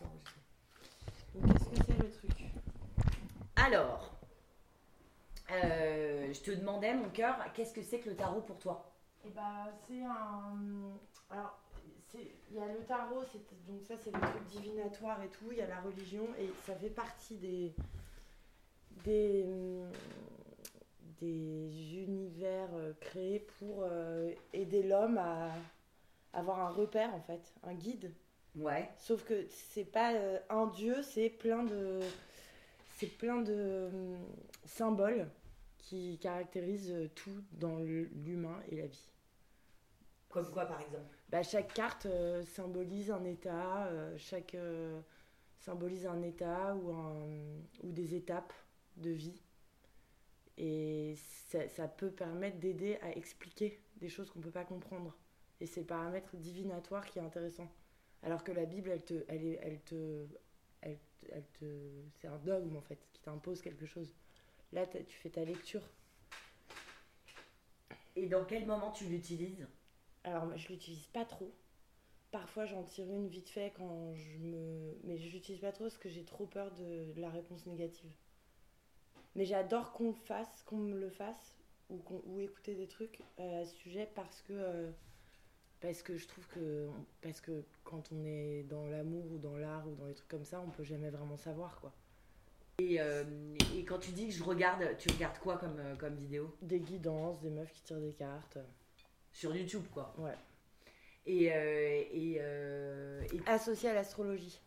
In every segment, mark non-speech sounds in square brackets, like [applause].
Donc, qu'est-ce que c'est le truc? Alors, euh, je te demandais, mon cœur, qu'est-ce que c'est que le tarot pour toi? Et bah, c'est un. Alors, il y a le tarot, donc ça, c'est le truc divinatoire et tout. Il y a la religion, et ça fait partie des univers euh, créés pour euh, aider l'homme à avoir un repère, en fait, un guide. Ouais. Sauf que c'est pas euh, un dieu, c'est plein de c'est plein de hum, symboles qui caractérisent euh, tout dans l'humain et la vie. Comme quoi, par exemple? Bah, chaque carte euh, symbolise un état, euh, chaque euh, symbolise un état ou un ou des étapes de vie. Et ça, ça peut permettre d'aider à expliquer des choses qu'on peut pas comprendre. Et c'est le paramètre divinatoire qui est intéressant. Alors que la Bible, elle te, elle te, elle, te- elle te, c'est un dogme en fait qui t'impose quelque chose. Là, tu fais ta lecture. Et dans quel moment tu l'utilises? Alors, je l'utilise pas trop. Parfois, j'en tire une vite fait quand je me. Mais je l'utilise pas trop parce que j'ai trop peur de la réponse négative. Mais j'adore qu'on fasse, qu'on me le fasse, ou, qu'on- ou écouter des trucs euh, à ce sujet parce que. euh, parce que je trouve que. Parce que quand on est dans l'amour ou dans l'art ou dans des trucs comme ça, on peut jamais vraiment savoir quoi. et, euh, et quand tu dis que je regarde, tu regardes quoi comme, euh, comme vidéo? Des guidances, des meufs qui tirent des cartes. Sur YouTube, quoi. Ouais. Et. euh, et, euh, et- Associé à l'astrologie.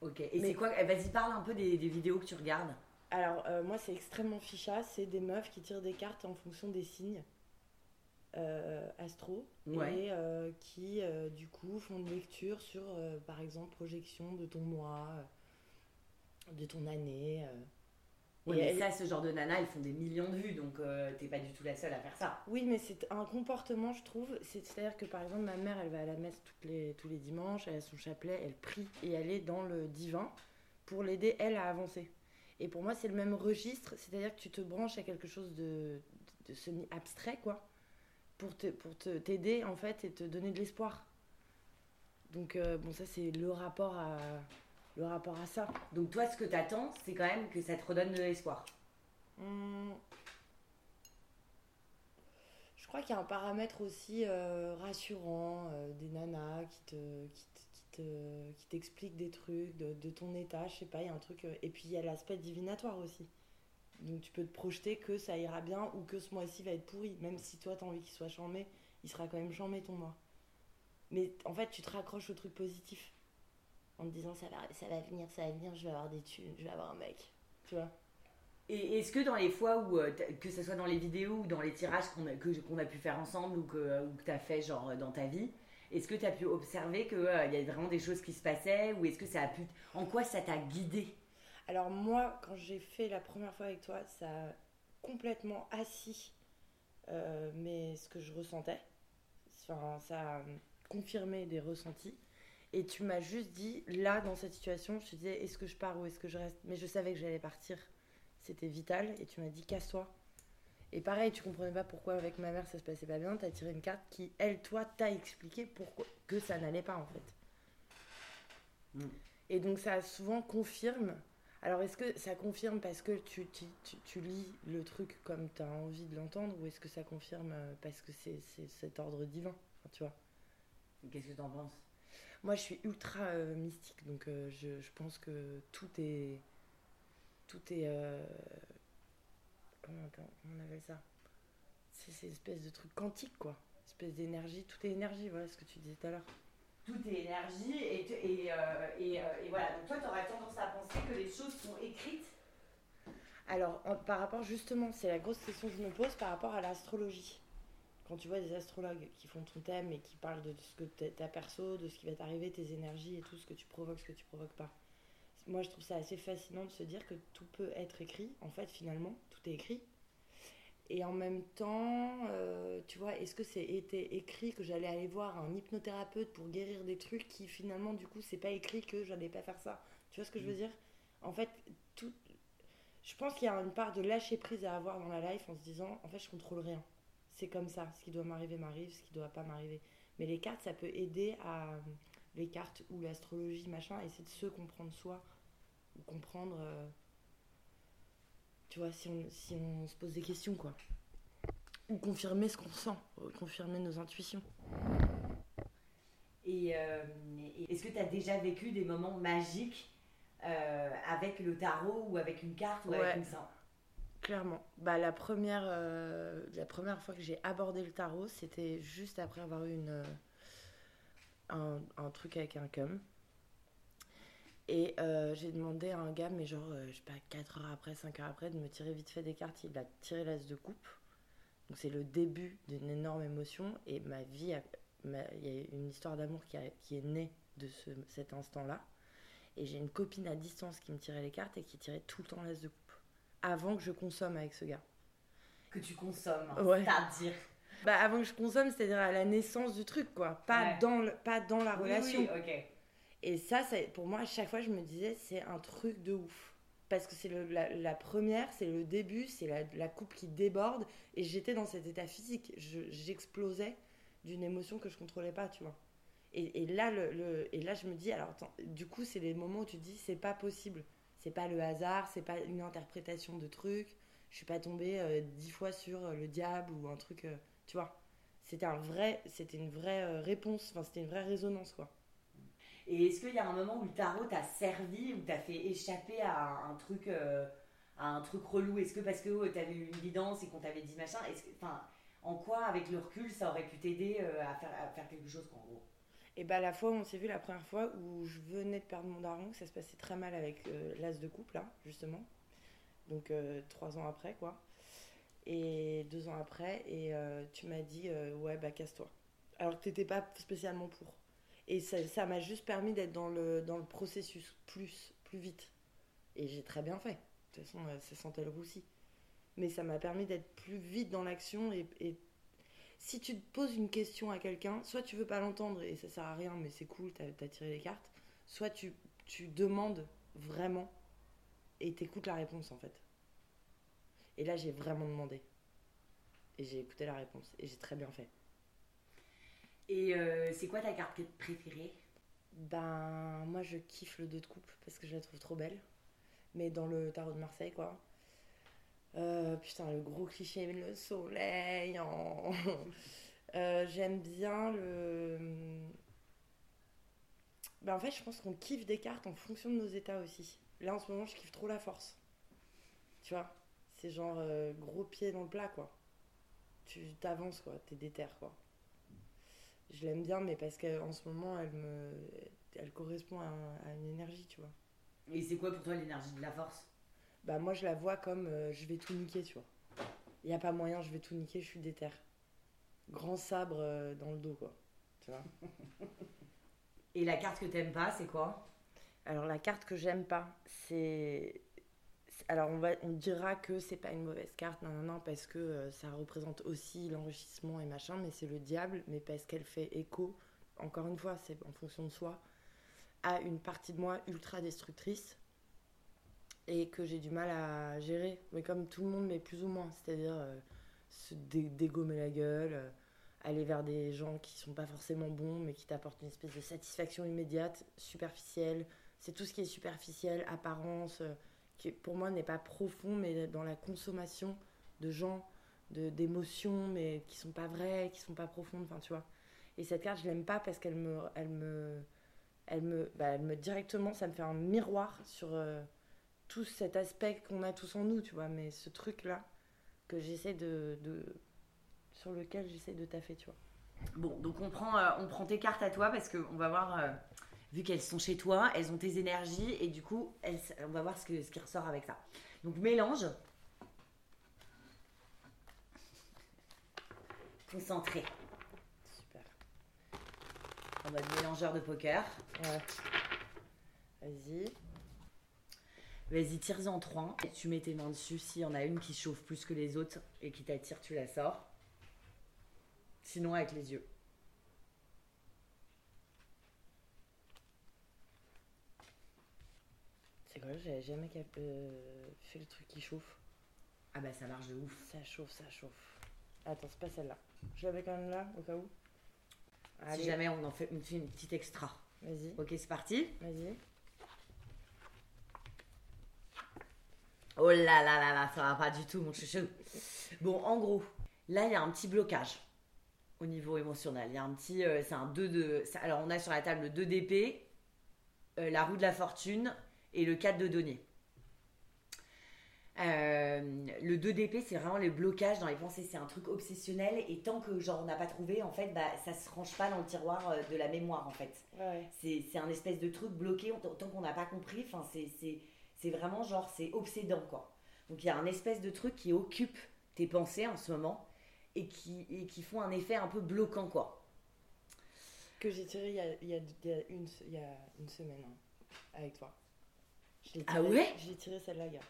ok. Et Mais- c'est quoi? Eh, Vas-y, parle un peu des, des vidéos que tu regardes. Alors, moi, c'est extrêmement ficha. C'est des meufs qui tirent des cartes en fonction des signes euh, astro. Ouais. Et euh, qui, euh, du coup, font une lecture sur, par exemple, projection de ton mois, de ton année. Et mais elle- ça, ce genre de nana, ils font des millions de vues, donc t'es pas du tout la seule à faire ça. Oui, mais c'est un comportement, je trouve. C'est- C'est-à-dire que, par exemple, ma mère, elle va à la messe toutes les, tous les dimanches, elle a son chapelet, elle prie et elle est dans le divin pour l'aider, elle, à avancer. Et pour moi, c'est le même registre, c'est-à-dire que tu te branches à quelque chose de, de semi-abstrait, quoi, pour te pour te- t'aider, en fait, et te donner de l'espoir. Donc, euh, bon, ça, c'est le rapport à le rapport à ça. Donc toi, ce que t'attends, c'est quand même que ça te redonne de l'espoir. Hum. Je crois qu'il y a un paramètre aussi euh, rassurant, euh, des nanas qui te, qui te- qui te- t'expliquent des trucs de, de ton état, je sais pas, il y a un truc. et puis il y a l'aspect divinatoire aussi. Donc tu peux te projeter que ça ira bien ou que ce mois-ci va être pourri. Même si toi t'as envie qu'il soit chambé, il sera quand même chambé ton mois. Mais en fait, tu te raccroches au truc positif. En te disant ça va, ça va venir, ça va venir, je vais avoir des thunes, je vais avoir un mec. Tu vois? Et est-ce que dans les fois où, euh, que ce soit dans les vidéos ou dans les tirages qu'on a, que- qu'on a pu faire ensemble ou que, ou que tu as fait genre dans ta vie, est-ce que tu as pu observer qu'il y a vraiment des choses qui se passaient ou est-ce que ça a pu... En quoi ça t'a guidé? Alors moi, quand j'ai fait la première fois avec toi, ça a complètement assis euh, mais ce que je ressentais. Enfin, ça a confirmé des ressentis. Et tu m'as juste dit, là, dans cette situation, je te disais, est-ce que je pars ou est-ce que je reste? Mais je savais que j'allais partir. C'était vital. Et tu m'as dit, casse-toi. Et pareil, tu comprenais pas pourquoi avec ma mère ça se passait pas bien. T'as tiré une carte qui, elle, toi, t'a expliqué pourquoi que ça n'allait pas en fait. Mm. Et donc ça souvent confirme. Alors est-ce que ça confirme parce que tu, tu, tu- tu lis le truc comme tu as envie de l'entendre ou est-ce que ça confirme euh, parce que c'est cet ordre divin Enfin, tu vois? Qu'est-ce que tu en penses? Moi je suis ultra euh, mystique donc euh, je, je pense que tout est. Tout est. euh, comment, on, appelle ça? C'est ces espèces de trucs quantiques quoi. Espèce d'énergie. Tout est énergie, voilà ce que tu disais tout à l'heure. Tout est énergie et, et, euh, euh, et voilà. Donc toi, tu aurais tendance à penser que les choses sont écrites. Alors, par rapport justement, c'est la grosse question que je me pose par rapport à l'astrologie. Quand tu vois des astrologues qui font ton thème et qui parlent de ce que ta perso, de ce qui va t'arriver, tes énergies et tout, ce que tu provoques, ce que tu provoques pas. Moi, je trouve ça assez fascinant de se dire que tout peut être écrit. En fait, finalement, tout est écrit. Et en même temps, euh, tu vois, est-ce que c'est été écrit que j'allais aller voir un hypnothérapeute pour guérir des trucs qui finalement, du coup, c'est pas écrit que j'allais pas faire ça? Tu vois ce que je veux dire? En fait, tout, je pense qu'il y a une part de lâcher prise à avoir dans la life en se disant en fait je contrôle rien. C'est comme ça, ce qui doit m'arriver m'arrive, ce qui doit pas m'arriver. Mais les cartes ça peut aider à les cartes ou l'astrologie, machin, c'est de se comprendre soi, ou comprendre, euh, tu vois, si on, si on se pose des questions, quoi. Ou confirmer ce qu'on sent, euh, confirmer nos intuitions. Et, euh, et est-ce que tu as déjà vécu des moments magiques euh, avec le tarot ou avec une carte ou Ouais. avec une sang Clairement. Bah, la, première, euh, la première fois que j'ai abordé le tarot, c'était juste après avoir eu une, un, un truc avec un cum. Et euh, j'ai demandé à un gars, mais genre, euh, je sais pas, 4 heures après, 5 heures après, de me tirer vite fait des cartes. Il a tiré l'as de coupe. Donc c'est le début d'une énorme émotion. Et ma vie, il y a une histoire d'amour qui, est née de ce, cet instant-là. Et j'ai une copine à distance qui me tirait les cartes et qui tirait tout le temps l'as de coupe. Avant que je consomme avec ce gars. que tu consommes, Ouais. c'est-à-dire Bah avant que je consomme, c'est-à-dire à la naissance du truc, quoi. Pas, Ouais. dans, le, pas dans la Oui, relation. oui, ok. Et ça, pour moi, à chaque fois, je me disais, c'est un truc de ouf. Parce que c'est la, première, c'est le début, c'est la, la coupe qui déborde. Et j'étais dans cet état physique. Je- J'explosais d'une émotion que je contrôlais pas, tu vois. Et, là, et là, je me dis, alors du coup, c'est les moments où tu dis, c'est pas possible. C'est pas le hasard, c'est pas une interprétation de truc. Je suis pas tombée euh, dix fois sur euh, le diable ou un truc, euh, tu vois. C'était un vrai, c'était une vraie réponse, enfin, c'était une vraie résonance, quoi. Et est-ce qu'il y a un moment où le tarot t'a servi, ou t'a fait échapper à un, truc, euh, à un truc relou? Est-ce que parce que tu t'avais eu une guidance et qu'on t'avait dit machin, en quoi avec le recul ça aurait pu t'aider euh, à, faire, quelque chose en gros? Et bah la fois où on s'est vu la première fois où je venais de perdre mon daron, que ça se passait très mal avec euh, l'as de couple là, justement. Donc trois ans après quoi. Et deux ans après, et tu m'as dit ouais bah casse-toi. Alors que t'étais pas spécialement pour. Et ça m'a juste permis d'être dans le, dans le processus plus, plus vite. Et j'ai très bien fait. De toute façon, euh, ça sentait le roussi. Mais ça m'a permis d'être plus vite dans l'action et, et si tu te poses une question à quelqu'un, soit tu veux pas l'entendre et ça sert à rien, mais c'est cool, t'as as tiré les cartes, soit tu, tu demandes vraiment et t'écoutes la réponse en fait. Et là, j'ai vraiment demandé. Et j'ai écouté la réponse et j'ai très bien fait. Et euh, c'est quoi ta carte préférée? Ben, moi je kiffe le 2 de coupe parce que je la trouve trop belle. Mais dans le tarot de Marseille, quoi. Euh, putain, le gros cliché, le soleil. [laughs] Euh, J'aime bien le. Ben, en fait, je pense qu'on kiffe des cartes en fonction de nos états aussi. Là, en ce moment, je kiffe trop la force. Tu vois? C'est genre gros pied dans le plat, quoi. Tu t'avances, quoi. T'es déter, quoi. Je l'aime bien, mais parce qu'en ce moment, elle me, elle correspond à, un- à une énergie, tu vois. Et c'est quoi pour toi l'énergie de la force? Bah moi, je la vois comme euh, je vais tout niquer, tu vois. Il y a pas moyen, je vais tout niquer, je suis déter. Grand sabre euh, dans le dos, quoi. Tu vois. [laughs] Et la carte que t'aimes pas, c'est quoi? Alors la carte que j'aime pas, c'est c'est- alors on va on dira que c'est pas une mauvaise carte non non non parce que euh, ça représente aussi l'enrichissement et machin mais c'est le diable mais parce qu'elle fait écho encore une fois c'est en fonction de soi à une partie de moi ultra destructrice et que j'ai du mal à gérer. Mais comme tout le monde mais plus ou moins. C'est-à-dire euh, se dé- dégommer la gueule euh, aller vers des gens qui sont pas forcément bons mais qui t'apportent une espèce de satisfaction immédiate superficielle. C'est tout ce qui est superficiel apparence qui pour moi n'est pas profond mais dans la consommation de gens de d'émotions mais qui sont pas vraies qui sont pas profondes enfin tu vois. Et cette carte je l'aime pas parce qu'elle me elle me elle me bah, elle me directement ça me fait un miroir sur euh, tout cet aspect qu'on a tous en nous tu vois. Mais ce truc là que j'essaie de, de sur lequel j'essaie de taffer tu vois. Bon, donc on prend, euh, on prend tes cartes à toi parce qu'on va voir, euh, vu qu'elles sont chez toi, elles ont tes énergies et du coup, elles- on va voir ce, que, ce qui ressort avec ça. Donc mélange. Concentré, super en mode mélangeur de poker. ouais vas-y Vas-y, tire-en trois. Et tu mets tes mains dessus. S'il y en a une qui chauffe plus que les autres et qui t'attire, tu la sors. Sinon, avec les yeux. C'est quoi j'avais jamais cap- euh, fait le truc qui chauffe Ah bah ça marche de ouf. Ça chauffe, ça chauffe. Attends, c'est pas celle-là. Je l'avais quand même là, au cas où. Si jamais on en fait une, petite extra. Vas-y, Ok, c'est parti. vas-y. Oh là là là là, ça va pas du tout, mon chouchou. Bon, en gros, là, il y a un petit blocage au niveau émotionnel. Il y a un petit. euh, c'est un 2 de. Alors, on a sur la table le 2 d'épée, euh, la roue de la fortune et le 4 de denier. Euh, le 2 d'épée, c'est vraiment les blocages dans les pensées. C'est un truc obsessionnel et tant que genre on n'a pas trouvé, en fait, bah, ça se range pas dans le tiroir euh, de la mémoire, en fait. Ouais, C'est un espèce de truc bloqué tant qu'on n'a pas compris. Enfin, c'est- vraiment genre, c'est obsédant, quoi. Donc il y a un espèce de truc qui occupe tes pensées en ce moment et qui, et qui font un effet un peu bloquant, quoi. Que j'ai tiré il y a, il y a- une, il y a une semaine hein, avec toi. Je Ah tiré- ouais J'ai tiré celle-là, gars.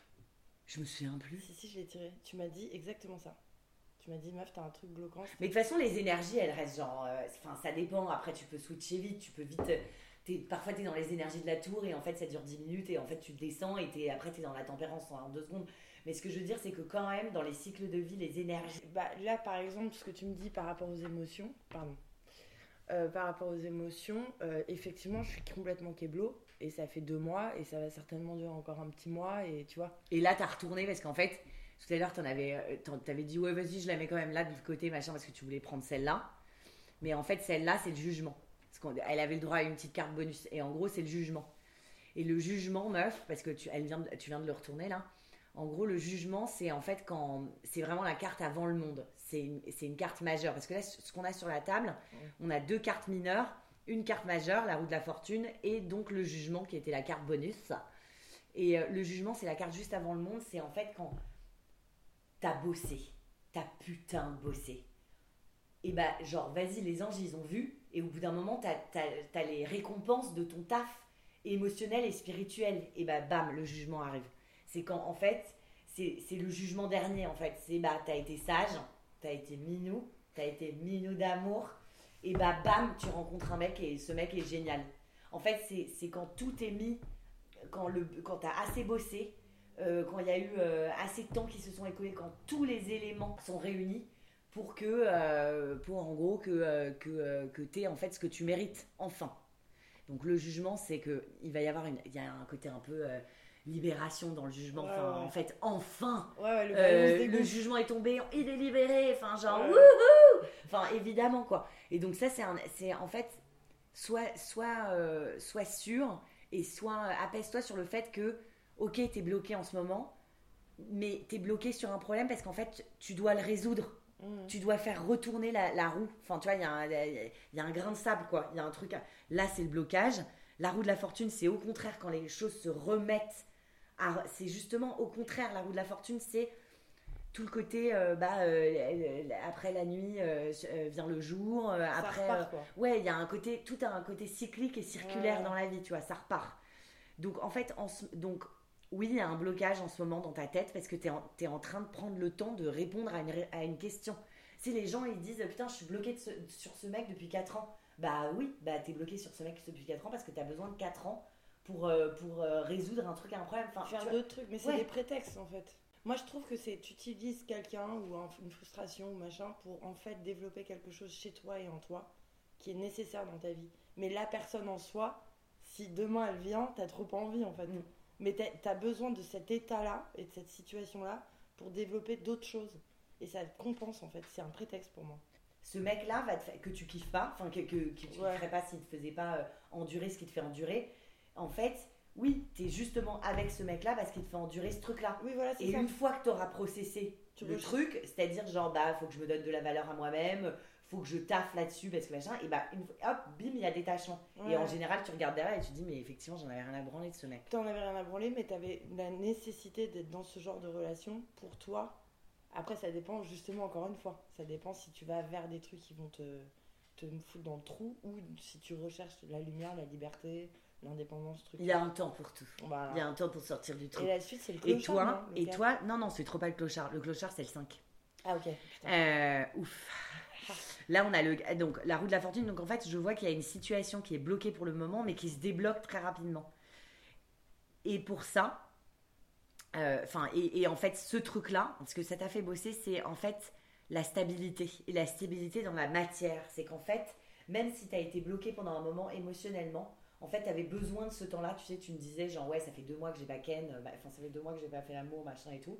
Je me souviens plus. Si, si, je l'ai tiré. Tu m'as dit exactement ça. Tu m'as dit, meuf, t'as un truc bloquant. Mais de toute façon, les énergies, elles restent genre. euh, Enfin, ça dépend. Après, tu peux switcher vite. Tu peux vite. euh, t'es- parfois, tu es dans les énergies de la tour et en fait, ça dure 10 minutes et en fait, tu descends et t'es- après, tu es dans la tempérance en deux secondes. Mais ce que je veux dire, c'est que quand même, dans les cycles de vie, les énergies. Bah, là, par exemple, ce que tu me dis par rapport aux émotions, pardon, Euh, par rapport aux émotions, euh, effectivement, je suis complètement kéblo et ça fait deux mois et ça va certainement durer encore un petit mois et tu vois. Et là, t'as retourné parce qu'en fait, tout à l'heure, t'en avais, euh, t'avais dit ouais, vas-y, je la mets quand même là de côté, machin, parce que tu voulais prendre celle-là. Mais en fait, celle-là, c'est le jugement. Parce qu'elle avait le droit à une petite carte bonus. Et en gros, c'est le jugement. Et le jugement, meuf, parce que tu, elle vient tu viens de le retourner là. En gros, le jugement, c'est en fait quand. C'est vraiment la carte avant le monde. C'est une, carte majeure. Parce que là, ce qu'on a sur la table, on a deux cartes mineures, une carte majeure, la roue de la fortune, et donc le jugement qui était la carte bonus. Et euh, le jugement, c'est la carte juste avant le monde. C'est en fait quand t'as bossé. T'as putain bossé. Et bah, genre, vas-y, les anges, ils ont vu. Et au bout d'un moment, t'as as, les récompenses de ton taf émotionnel et spirituel. Et bah, bam, le jugement arrive. C'est quand, en fait, c'est c'est le jugement dernier, en fait. C'est bah, t'as été sage, t'as été minou, t'as été minou d'amour. Et bah, bam, tu rencontres un mec et ce mec est génial. En fait, c'est quand tout est mis, quand, le, quand t'as assez bossé, euh, quand il y a eu euh, assez de temps qui se sont écoulés, quand tous les éléments sont réunis pour que, euh, pour en gros, que, que, que tu en fait ce que tu mérites, enfin. Donc le jugement, c'est que il va y avoir une, il y a un côté un peu libération dans le jugement. Ouais, Enfin, ouais. en fait, enfin, Ouais, le euh, le jugement est tombé, il est libéré, enfin genre wouhou Enfin évidemment quoi. Et donc ça c'est en fait soit soit euh, soit sûr et soit apaise-toi sur le fait que OK, t'es bloqué en ce moment, mais t'es bloqué sur un problème parce qu'en fait tu dois le résoudre. Mhm. Tu dois faire retourner la, la roue. Enfin, tu vois, il y, a un- il y a un grain de sable, quoi. Il y a un truc. à- Là, c'est le blocage. La roue de la fortune, c'est au contraire quand les choses se remettent. À- C'est justement au contraire, la roue de la fortune, c'est tout le côté. euh, bah, euh, après la nuit euh, vient le jour. Ça après. repart, quoi. Ouais, il y a un côté, tout a un côté cyclique et circulaire Ouais. dans la vie, tu vois, ça repart. Donc en fait, en donc oui, il y a un blocage en ce moment dans ta tête parce que tu es, en en train de prendre le temps de répondre à une, à une question. Si les gens ils disent putain, je suis bloqué ce- sur ce mec depuis 4 ans, bah oui, bah t'es bloqué sur ce mec depuis 4 ans parce que tu as besoin de 4 ans pour, euh, pour euh, résoudre un truc, un problème. Enfin, faire d'autres trucs, mais c'est Ouais. des prétextes en fait. Moi je trouve que c'est tu utilises quelqu'un ou un- une frustration ou machin pour en fait développer quelque chose chez toi et en toi qui est nécessaire dans ta vie. Mais la personne en soi, si demain elle vient, t'as trop envie en fait. Mm. Mais t'as as besoin de cet état-là et de cette situation-là pour développer d'autres choses. Et ça te compense en fait, c'est un prétexte pour moi. ce mec-là va te fa- que tu kiffes pas, enfin que, que, que tu ne Ouais. ferais pas s'il te faisait pas euh, endurer ce qui te fait endurer. En fait, oui, tu es justement avec ce mec-là parce qu'il te fait endurer ce truc-là. Oui voilà, c'est Et ça. une fois que tu auras processé Tu le truc, c'est-à-dire genre bah faut que je me donne de la valeur à moi-même, faut que je taffe là-dessus parce que machin, et bah une fois- hop, bim, il y a détachement. Et Ouais. en général, tu regardes derrière et tu te dis mais effectivement, j'en avais rien à branler de ce mec. T'en avais rien à branler, mais t'avais la nécessité d'être dans ce genre de relation pour toi. Après, ça dépend justement, encore une fois, ça dépend si tu vas vers des trucs qui vont te, te foutre dans le trou ou si tu recherches la lumière, la liberté, l'indépendance, truc. Il y a un temps pour tout. Voilà. Il y a un temps pour sortir du truc. Et la suite, c'est le Et clochard, toi, non, et toi, non, non, c'est trop pas le clochard. Le clochard, c'est le 5. Ah, ok. Euh, ouf. Là, on a le, donc, la roue de la fortune. Donc, en fait, je vois qu'il y a une situation qui est bloquée pour le moment, mais qui se débloque très rapidement. Et pour ça, euh, enfin, et, et en fait, ce truc-là, ce que ça t'a fait bosser, c'est en fait la stabilité. Et la stabilité dans la matière. C'est qu'en fait, même si tu as été bloqué pendant un moment émotionnellement, En fait, tu avais besoin de ce temps-là. Tu sais, tu me disais, genre, ouais, ça fait deux mois que j'ai pas ken, euh, bah, enfin, ça fait deux mois que j'ai pas fait l'amour, machin et tout.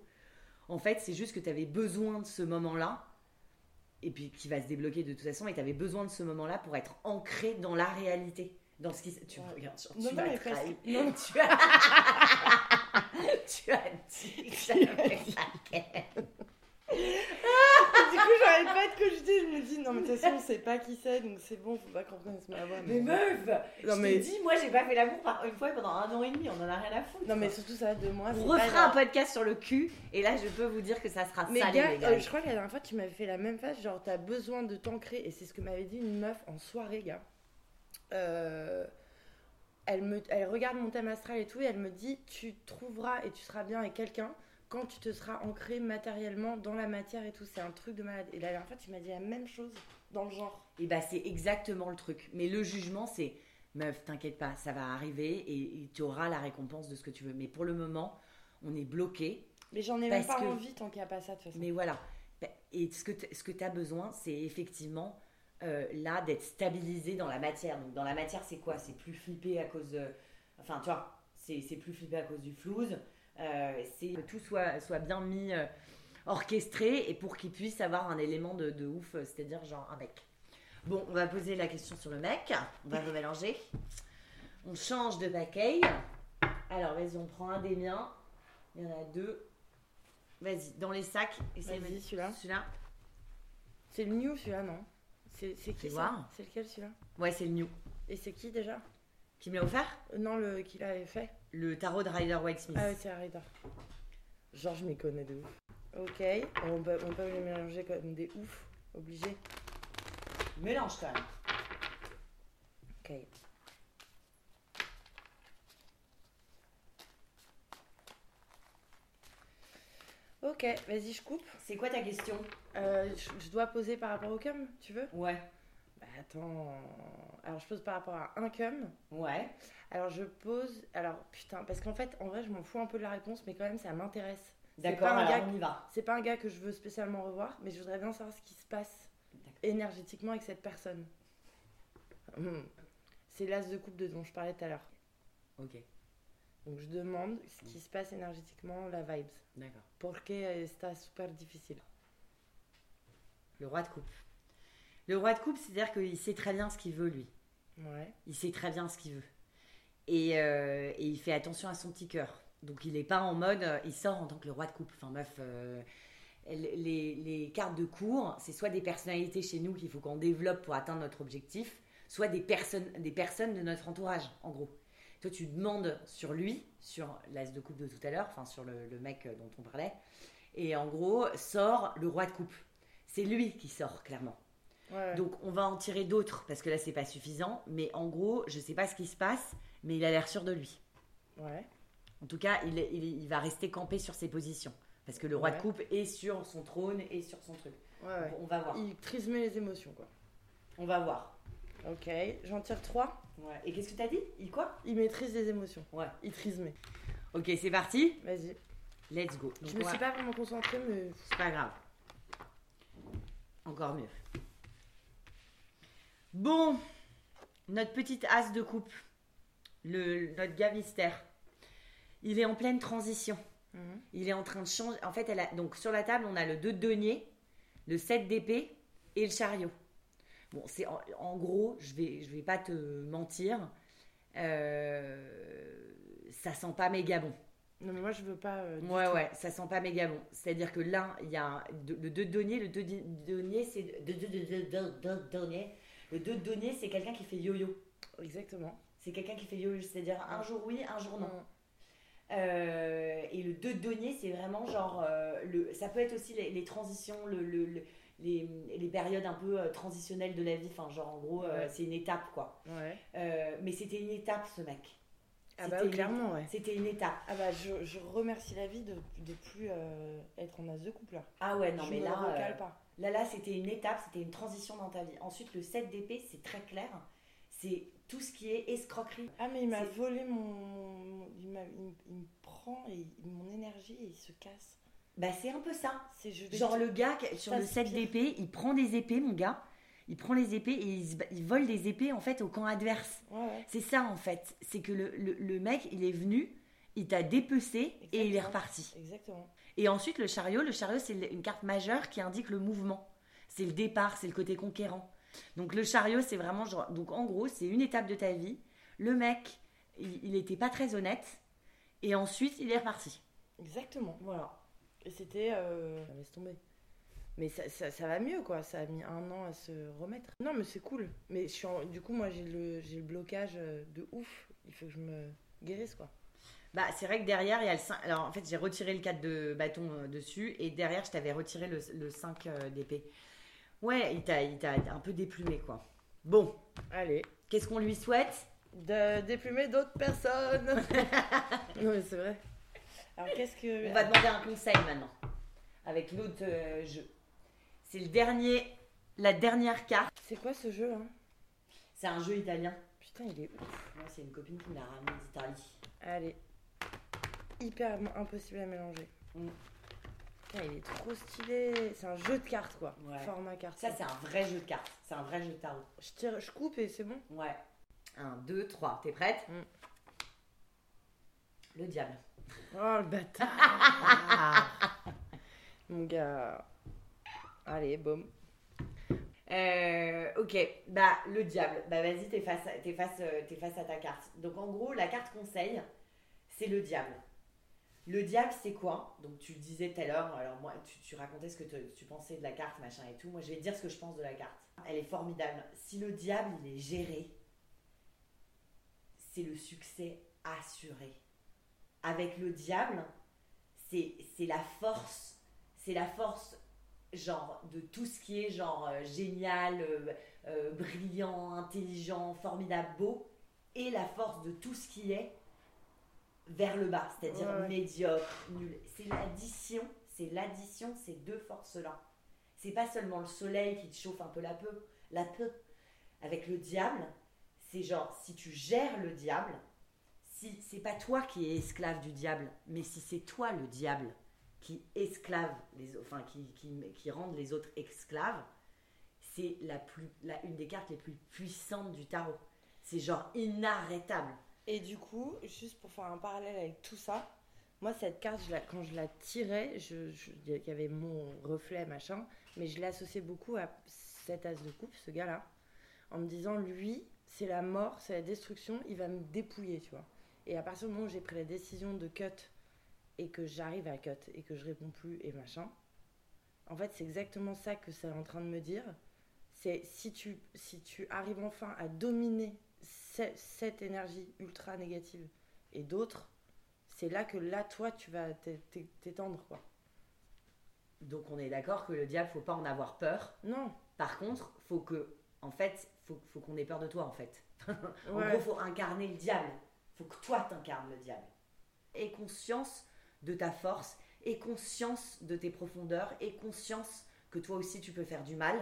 En fait, c'est juste que tu avais besoin de ce moment-là, et puis qui va se débloquer de toute façon, et tu avais besoin de ce moment-là pour être ancré dans la réalité. Dans ce qui. Tu Ouais. regardes, genre, Non, tu non, parce que- non. Tu as. [laughs] tu as dit que ken. [laughs] du coup, j'arrête pas de cogiter. Je me dis, non, mais de toute façon, on sait pas qui c'est, donc c'est bon, faut pas qu'on reconnaisse ma voix. Mais meuf Non, Je mais- te dis, moi, j'ai pas fait l'amour par une fois pendant un an et demi, on en a rien à foutre. Non, mais surtout, ça va de moi. On refera un podcast sur le cul, et là, je peux vous dire que ça sera Mais salé, gars, les gars. euh, je crois que la dernière fois, tu m'avais fait la même phase. Genre, t'as besoin de t'ancrer. Et c'est ce que m'avait dit une meuf en soirée, gars. Euh, elle, me, elle regarde mon thème astral et tout. Et elle me dit Tu trouveras et tu seras bien avec quelqu'un quand tu te seras ancré matériellement dans la matière et tout. C'est un truc de malade. Et la dernière fois, tu m'as dit la même chose dans le genre. Et bah, c'est exactement le truc. Mais le jugement, c'est meuf, t'inquiète pas, ça va arriver, et, et tu auras la récompense de ce que tu veux. Mais pour le moment, on est bloqué. Mais j'en ai même pas que- envie tant qu'il n'y a pas ça de toute façon. Mais voilà. Bah, Et ce que t- ce que tu as besoin, c'est effectivement euh, là d'être stabilisé dans la matière. Donc dans la matière, c'est quoi? C'est plus flippé à cause de... Enfin, tu vois, c'est c'est plus flippé à cause du flouze. Euh, c'est que tout soit, soit bien mis, euh, orchestré, et pour qu'il puisse avoir un élément de, de ouf, euh, c'est-à-dire genre un mec. Bon, on va poser la question sur le mec. On va remélanger. On change de paquet. Alors, vas-y, on prend un des miens. Il y en a deux. Vas-y, dans les sacs. essaye Vas-y, celui-là. Celui-là C'est le new celui-là, non? C'est c'est qui ça? C'est lequel celui-là? Ouais, c'est le new. Et c'est qui déjà? Qui me l'a offert? Euh, Non, le qui l'avait fait. Le tarot de Rider White Smith. Ah ouais, c'est Harry Genre, je m'y connais de ouf. Ok, on peut, on peut les mélanger comme des oufs, obligé. Mélange quand même. Ok. Ok, vas-y, je coupe. C'est quoi ta question? Euh, je, je dois poser par rapport au cum, tu veux? Ouais. Attends. Alors, je pose par rapport à un cum. Ouais. Alors, je pose. Alors, putain, parce qu'en fait, en vrai, je m'en fous un peu de la réponse, mais quand même, ça m'intéresse. D'accord, alors gars on y va. C'est pas un gars que je veux spécialement revoir, mais je voudrais bien savoir ce qui se passe énergétiquement avec cette personne. Hmm. C'est l'as de coupe de dont je parlais tout à l'heure. Ok, Donc je demande ce qui se passe énergétiquement, la vibes. d'accord. Porque está super difficile? Le roi de coupe. Le roi de coupe, c'est-à-dire qu'il sait très bien ce qu'il veut, lui. Ouais. Il sait très bien ce qu'il veut. Et, euh, et il fait attention à son petit cœur. Donc il n'est pas en mode, euh, il sort en tant que le roi de coupe. Enfin meuf, euh, les, les cartes de cours, c'est soit des personnalités chez nous qu'il faut qu'on développe pour atteindre notre objectif, soit des personnes, des personnes de notre entourage, en gros. Toi, tu demandes sur lui, sur l'as de coupe de tout à l'heure, enfin sur le, le mec dont on parlait, et en gros, sort le roi de coupe. C'est lui qui sort, clairement. Ouais. Donc on va en tirer d'autres parce que là c'est pas suffisant. Mais en gros, je sais pas ce qui se passe, mais il a l'air sûr de lui. ouais. En tout cas, il, il, va rester campé sur ses positions parce que le roi Ouais. de coupe est sur son trône et sur son truc. Ouais, on va voir. Il trismait les émotions, quoi. On va voir. Ok, j'en tire trois. Ouais. Et qu'est-ce que t'as dit? Il quoi? Il maîtrise les émotions. Ouais. Il trismait. Ok, c'est parti. Vas-y. Let's go. Donc, Je me suis pas vraiment concentrée, mais. C'est pas grave. Encore mieux. Bon, notre petite as de coupe, le, notre gars mystère, il est en pleine transition. Mhm. Il est en train de changer. En fait, elle a... donc sur la table, on a le 2 de denier, le 7 d'épée et le chariot. Bon, c'est en, en gros, je vais, je vais pas te mentir, euh, ça sent pas méga bon. Non, mais moi, je veux pas. euh, Ouais, tout. ouais, ça sent pas méga bon. C'est-à-dire que là, il y a un- de- le 2 de denier. Le 2 de denier, c'est. de- de- Le 2 de denier, c'est quelqu'un qui fait yo-yo. Exactement. C'est quelqu'un qui fait yo-yo, c'est-à-dire un jour oui, un jour non. Euh, et le 2 de denier, c'est vraiment genre. euh, le, ça peut être aussi les, les transitions, le, le- le- les, les périodes un peu euh, transitionnelles de la vie. Enfin, genre, en gros, Ouais. c'est une étape, quoi. Ouais. Mais c'était une étape, ce mec. Ah bah oui, clairement, ouais. C'était une étape. Ah bah je, je remercie la vie de, de plus être en as de couple là. Ah ouais, non, je mais me là. pas. Là, là, c'était une étape, c'était une transition dans ta vie. Ensuite, le 7 d'épée, c'est très clair. C'est tout ce qui est escroquerie. Ah mais il m'a volé mon... il, m'a- il, il me prend et il- mon énergie et il se casse. Bah, c'est un peu ça. C'est Genre, le gars, qui- sur le c'est 7 pire. d'épée, il prend des épées, mon gars. il prend les épées et il, se ba- il vole des épées en fait au camp adverse. Ouais, ouais. C'est ça en fait. C'est que le, le- le mec, il est venu, il t'a dépecé et il est reparti. Exactement. Et ensuite, le chariot, le chariot, c'est une carte majeure qui indique le mouvement. C'est le départ, c'est le côté conquérant. Donc le chariot, c'est vraiment genre. Donc en gros, c'est une étape de ta vie. Le mec, il, il était pas très honnête. Et ensuite, il est reparti. Exactement. Voilà. Et c'était. Euh... Laisse tomber. Mais ça, ça, ça va mieux, quoi. Ça a mis un an à se remettre. Non, mais c'est cool. Mais je suis en- du coup, moi, j'ai le, le blocage euh, de ouf. Il faut que je me guérisse, quoi. Bah, c'est vrai que derrière, il y a le 5. Alors en fait, j'ai retiré le 4 de bâton euh, dessus. Et derrière, je t'avais retiré le, le 5 euh, d'épée. Ouais, il t'a il t'a un peu déplumé, quoi. Bon, Allez. qu'est-ce qu'on lui souhaite? De déplumer d'autres personnes. [laughs] non, mais c'est vrai. Alors, qu'est-ce que. On va demander un conseil maintenant. Avec l'autre euh, jeu. C'est le dernier, la dernière carte. C'est quoi ce jeu, hein? C'est un jeu italien. Putain, il est ouf. Moi, c'est une copine qui me l'a ramené d'Italie. Allez. Hyper impossible à mélanger. Mm. Putain, il est trop stylé. C'est un jeu de cartes, quoi. Ouais. Format carte. Ça, c'est un vrai jeu de cartes. C'est un vrai jeu de tarot. Je tire, je coupe et c'est bon. Ouais. Un, deux, trois. T'es prête Mm. Le diable. Oh le bâtard [laughs] Mon gars. Allez, boum. Euh, ok, bah le diable. Bah vas-y, t'es face, euh, t'es face à ta carte. Donc en gros, la carte conseil, c'est le diable. Le diable, c'est quoi? Donc tu disais tout à l'heure, alors moi, tu, racontais ce que tu pensais de la carte, machin et tout. Moi, je vais te dire ce que je pense de la carte. Elle est formidable. Si le diable, il est géré, c'est le succès assuré. Avec le diable, c'est c'est la force, c'est la force genre de tout ce qui est genre euh, génial, euh, euh, brillant, intelligent, formidable, beau, et la force de tout ce qui est vers le bas, c'est-à-dire Ouais, médiocre, nul. C'est l'addition, c'est l'addition, ces deux forces-là. C'est pas seulement le soleil qui te chauffe un peu la peau, la peau. Avec le diable, c'est genre si tu gères le diable, si c'est pas toi qui es esclave du diable, mais si c'est toi le diable qui esclave les enfin qui, qui, qui rendent les autres esclaves, c'est la plus la, une des cartes les plus puissantes du tarot. C'est genre inarrêtable. Et du coup, juste pour faire un parallèle avec tout ça, moi cette carte, quand je la tirais, il y avait mon reflet machin, mais je l'associais beaucoup à cet as de coupe, ce gars-là, en me disant lui, c'est la mort, c'est la destruction, il va me dépouiller, tu vois. Et à partir du moment où j'ai pris la décision de cut et que j'arrive à cut et que je réponds plus et machin, en fait c'est exactement ça que c'est en train de me dire. C'est si tu, si tu arrives enfin à dominer cette énergie ultra négative et d'autres, c'est là que là, toi, tu vas t'é- t'é- t'étendre, quoi. Donc on est d'accord que le diable faut pas en avoir peur. Non. Par contre, faut que en fait, faut, faut qu'on ait peur de toi en fait. [laughs] En Ouais. gros, faut incarner le diable. Faut que toi t'incarnes le diable. Aie conscience de ta force, aie conscience de tes profondeurs, aie conscience que toi aussi tu peux faire du mal,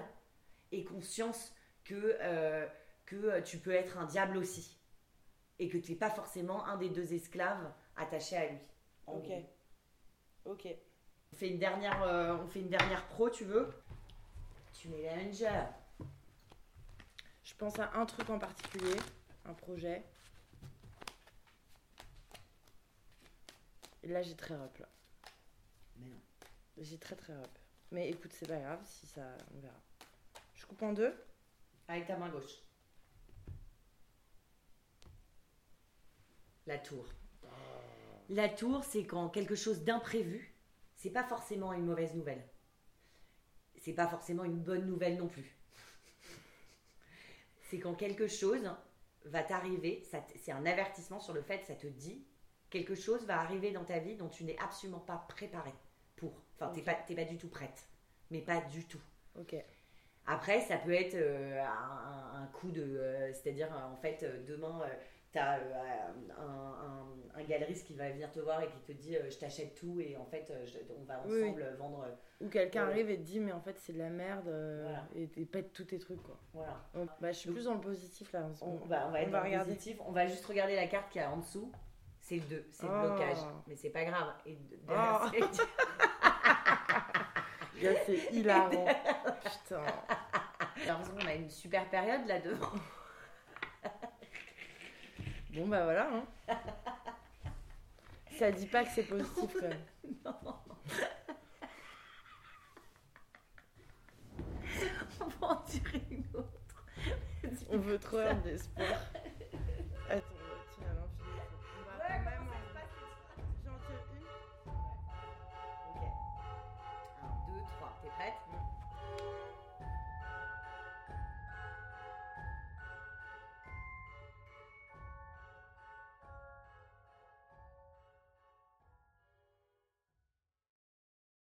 aie conscience que, euh, que tu peux être un diable aussi. Et que tu n'es pas forcément un des deux esclaves attachés à lui. Ok. gros. Ok. On fait une dernière, euh, on fait une dernière pro, tu veux? Tu mets la. Je pense à un truc en particulier, un projet. Et là, j'ai très rep, là. Mais non. J'ai très très rep. Mais écoute, c'est pas grave, si ça, on verra. Je coupe en deux. Avec ta main gauche. La tour. La tour, c'est quand quelque chose d'imprévu, c'est pas forcément une mauvaise nouvelle. C'est pas forcément une bonne nouvelle non plus. C'est quand quelque chose va t'arriver, c'est un avertissement sur le fait, ça te dit, quelque chose va arriver dans ta vie dont tu n'es absolument pas préparé pour. Enfin, t'es Ok. pas, t'es pas du tout prête. Mais pas du tout. Ok. Après, ça peut être euh, un, un coup de. euh, C'est-à-dire, en fait, euh, demain, as un, un- un galeriste qui va venir te voir et qui te dit euh, Je t'achète tout et en fait, euh, je- on va oui. ensemble vendre. euh, Ou quelqu'un arrive et te dit, mais en fait, c'est de la merde, euh, Voilà. et, et pète tous tes trucs, quoi. voilà. Donc, bah, je suis plus dans le positif, là. On, va, on va être On va dans le regarder. positif. On va juste regarder la carte qui est en dessous. C'est le 2, c'est le Oh. blocage. Mais c'est pas grave. Et de- derrière, Oh. [laughs] [laughs] c'est- hilarant. [laughs] Putain. J'ai l'impression qu'on a une super période là devant. Bon, bah voilà. Hein. Ça dit pas que c'est positif quand même. [laughs] Non, non, non. [laughs] On va en tirer une autre. On veut trop avoir d'espoir.